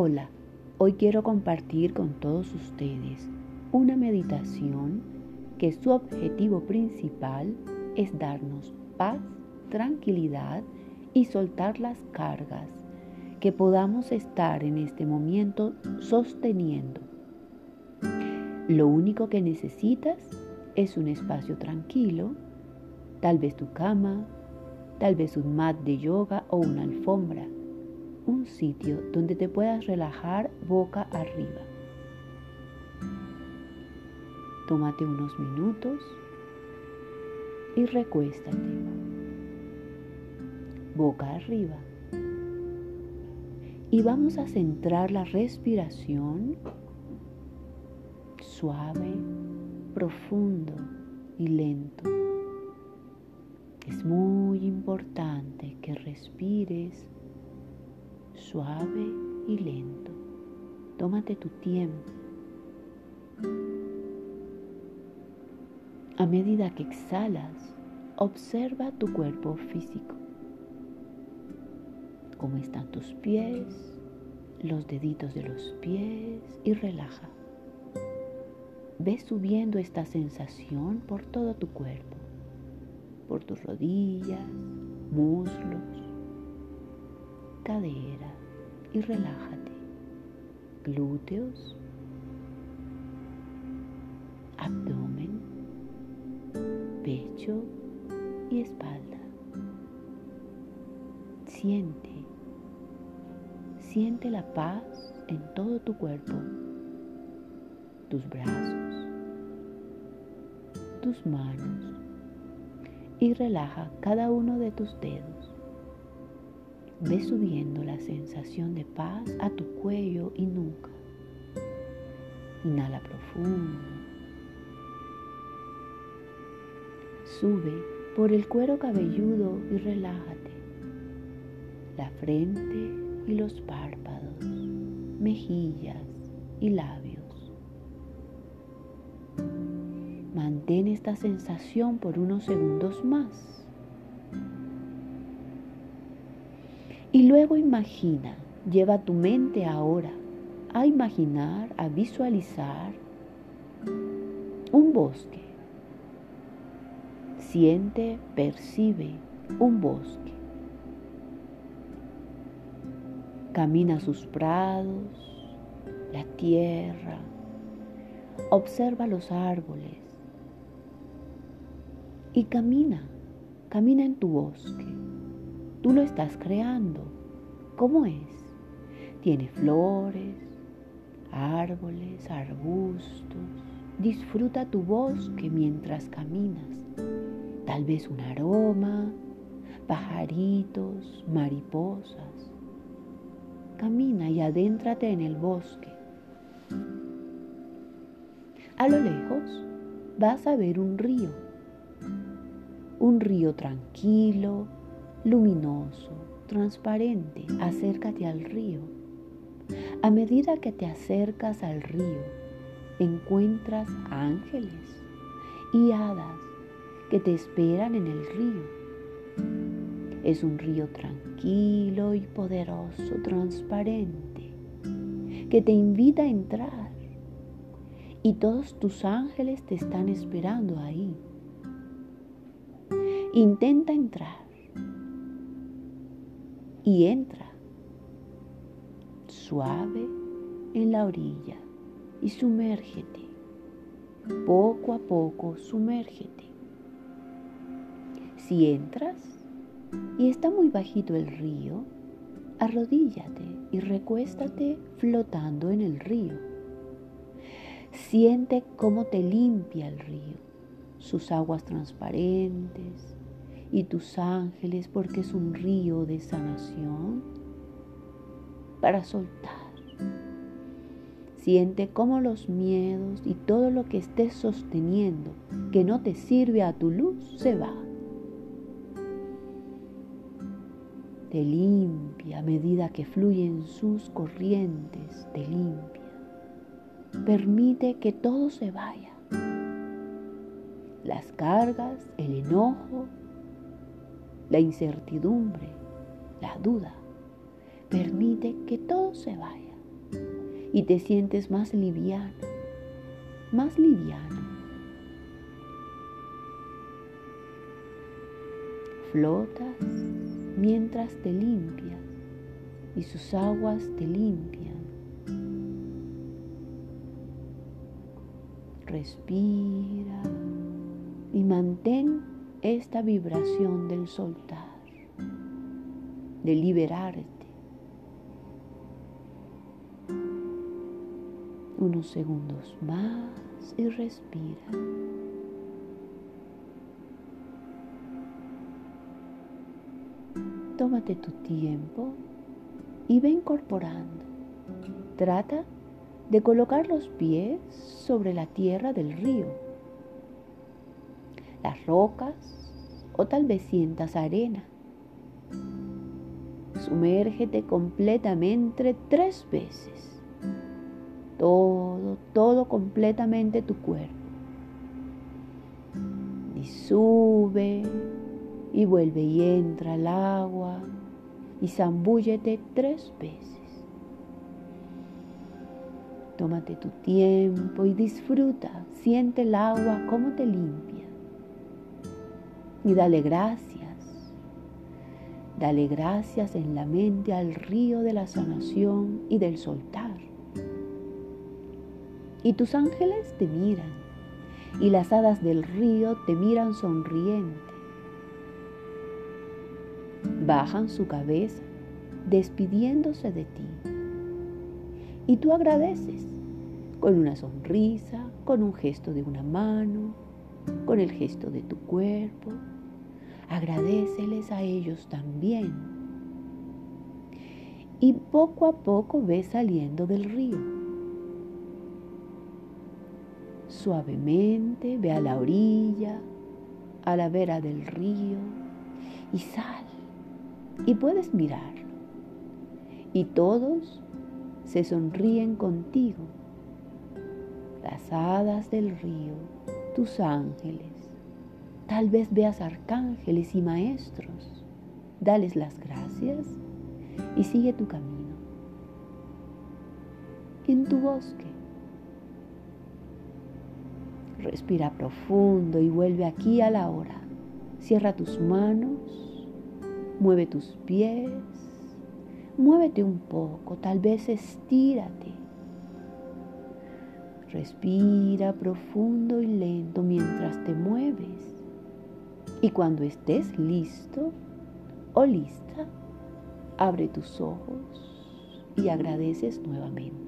Hola, hoy quiero compartir con todos ustedes una meditación que su objetivo principal es darnos paz, tranquilidad y soltar las cargas que podamos estar en este momento sosteniendo. Lo único que necesitas es un espacio tranquilo, tal vez tu cama, tal vez un mat de yoga o una alfombra un sitio donde te puedas relajar boca arriba. Tómate unos minutos y recuéstate boca arriba. Y vamos a centrar la respiración suave, profundo y lento. Es muy importante que respires suave y lento. Tómate tu tiempo. A medida que exhalas, observa tu cuerpo físico. Cómo están tus pies, los deditos de los pies y relaja. Ve subiendo esta sensación por todo tu cuerpo, por tus rodillas, muslos, cadera y relájate. Glúteos, abdomen, pecho y espalda. Siente, siente la paz en todo tu cuerpo, tus brazos, tus manos y relaja cada uno de tus dedos. Ve subiendo la sensación de paz a tu cuello y nuca. Inhala profundo. Sube por el cuero cabelludo y relájate. La frente y los párpados, mejillas y labios. Mantén esta sensación por unos segundos más. Y luego imagina, lleva tu mente ahora a imaginar, a visualizar un bosque. Siente, percibe un bosque. Camina sus prados, la tierra, observa los árboles y camina, camina en tu bosque. Tú lo estás creando. ¿Cómo es? Tiene flores, árboles, arbustos. Disfruta tu bosque mientras caminas. Tal vez un aroma, pajaritos, mariposas. Camina y adéntrate en el bosque. A lo lejos vas a ver un río. Un río tranquilo, luminoso, transparente, acércate al río. A medida que te acercas al río, encuentras ángeles y hadas que te esperan en el río. Es un río tranquilo y poderoso, transparente, que te invita a entrar. Y todos tus ángeles te están esperando ahí. Intenta entrar y entra suave en la orilla y sumérgete. Poco a poco sumérgete. Si entras y está muy bajito el río, arrodíllate y recuéstate flotando en el río. Siente cómo te limpia el río, sus aguas transparentes, y tus ángeles porque es un río de sanación para soltar. Siente cómo los miedos y todo lo que estés sosteniendo que no te sirve a tu luz se va. Te limpia a medida que fluyen sus corrientes, te limpia. Permite que todo se vaya. Las cargas, el enojo, la incertidumbre, la duda. Permite que todo se vaya. y te sientes más liviana, más liviana. Flotas mientras te limpias y sus aguas te limpian. Respira y mantén esta vibración del soltar, de liberarte. Unos segundos más y respira. Tómate tu tiempo y ve incorporando. Trata de colocar los pies sobre la tierra del río, las rocas o tal vez sientas arena. Sumérgete completamente tres veces. Todo, todo completamente tu cuerpo. Y sube y vuelve y entra al agua y zambúllete tres veces. Tómate tu tiempo y disfruta, siente el agua como te limpia. Y dale gracias. Dale gracias en la mente al río de la sanación y del soltar. Y tus ángeles te miran y las hadas del río te miran sonriente bajan su cabeza despidiéndose de ti. Y tú agradeces con una sonrisa, con un gesto de una mano, con el gesto de tu cuerpo. Agradeceles a ellos también. Y poco a poco ves saliendo del río. Suavemente ve a la orilla, a la vera del río y sal y puedes mirarlo. Y todos se sonríen contigo. Las hadas del río, tus ángeles. Tal vez veas arcángeles y maestros. Dales las gracias y sigue tu camino. En tu bosque. Respira profundo y vuelve aquí a la hora. Cierra tus manos Mueve tus pies, muévete un poco, tal vez estírate. Respira profundo y lento mientras te mueves. Y cuando estés listo o lista, abre tus ojos y agradeces nuevamente.